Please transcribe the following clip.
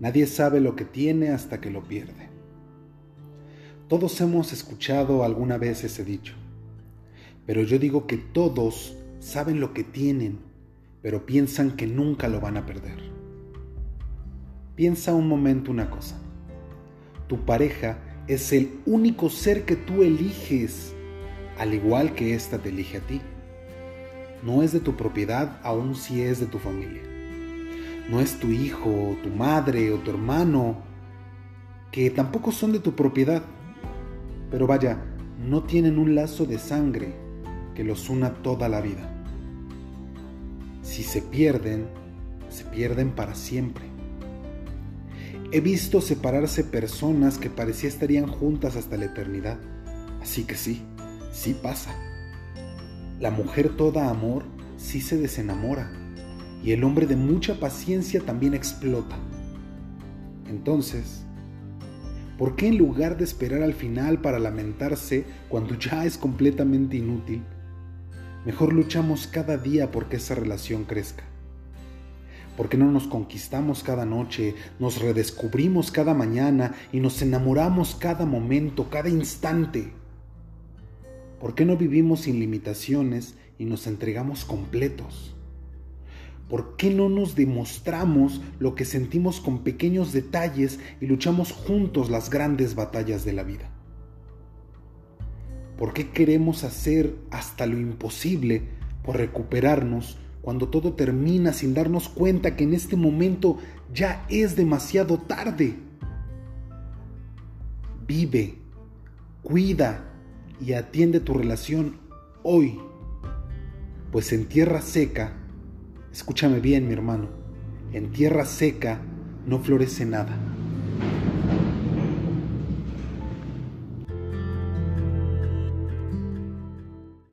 Nadie sabe lo que tiene hasta que lo pierde. Todos hemos escuchado alguna vez ese dicho, pero yo digo que todos saben lo que tienen, pero piensan que nunca lo van a perder. Piensa un momento una cosa. Tu pareja es el único ser que tú eliges, al igual que ésta te elige a ti. No es de tu propiedad, aun si es de tu familia no es tu hijo, o tu madre o tu hermano, que tampoco son de tu propiedad. Pero vaya, no tienen un lazo de sangre que los una toda la vida. Si se pierden, se pierden para siempre. He visto separarse personas que parecía estarían juntas hasta la eternidad. Así que sí, sí pasa. La mujer toda amor sí se desenamora y el hombre de mucha paciencia también explota. Entonces, ¿por qué en lugar de esperar al final para lamentarse cuando ya es completamente inútil, mejor luchamos cada día porque esa relación crezca? ¿Por qué no nos conquistamos cada noche, nos redescubrimos cada mañana y nos enamoramos cada momento, cada instante? ¿Por qué no vivimos sin limitaciones y nos entregamos completos? ¿Por qué no nos demostramos lo que sentimos con pequeños detalles y luchamos juntos las grandes batallas de la vida? ¿Por qué queremos hacer hasta lo imposible por recuperarnos cuando todo termina sin darnos cuenta que en este momento ya es demasiado tarde? Vive, cuida y atiende tu relación hoy, pues en tierra seca Escúchame bien, mi hermano. En tierra seca no florece nada.